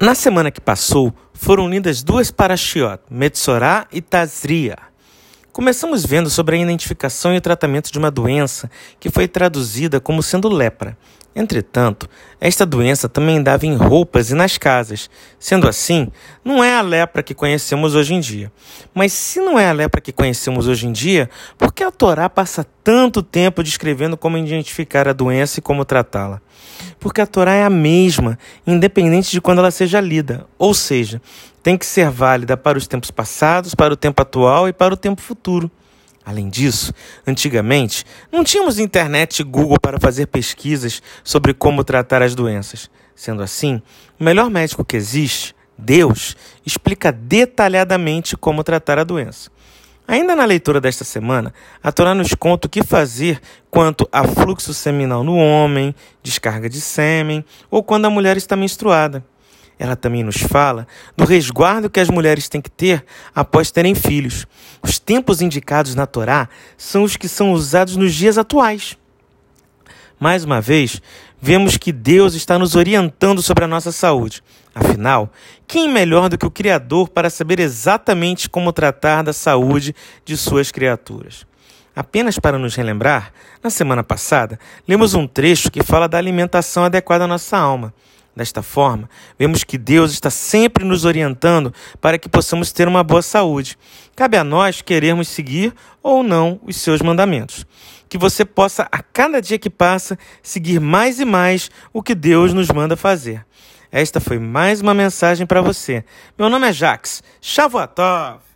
Na semana que passou, foram unidas duas parashiot, Metsorá e Tazria. Começamos vendo sobre a identificação e o tratamento de uma doença que foi traduzida como sendo lepra. Entretanto, esta doença também dava em roupas e nas casas. Sendo assim, não é a lepra que conhecemos hoje em dia. Mas se não é a lepra que conhecemos hoje em dia, por que a Torá passa tanto tempo descrevendo como identificar a doença e como tratá-la? Porque a Torá é a mesma, independente de quando ela seja lida. Ou seja, tem que ser válida para os tempos passados, para o tempo atual e para o tempo futuro. Além disso, antigamente não tínhamos internet e Google para fazer pesquisas sobre como tratar as doenças. Sendo assim, o melhor médico que existe, Deus, explica detalhadamente como tratar a doença. Ainda na leitura desta semana, a Torá nos conta o que fazer quanto a fluxo seminal no homem, descarga de sêmen ou quando a mulher está menstruada. Ela também nos fala do resguardo que as mulheres têm que ter após terem filhos. Os tempos indicados na Torá são os que são usados nos dias atuais. Mais uma vez, vemos que Deus está nos orientando sobre a nossa saúde. Afinal, quem melhor do que o Criador para saber exatamente como tratar da saúde de suas criaturas? Apenas para nos relembrar, na semana passada, lemos um trecho que fala da alimentação adequada à nossa alma. Desta forma, vemos que Deus está sempre nos orientando para que possamos ter uma boa saúde. Cabe a nós querermos seguir ou não os seus mandamentos. Que você possa, a cada dia que passa, seguir mais e mais o que Deus nos manda fazer. Esta foi mais uma mensagem para você. Meu nome é Jax. Shavuatov!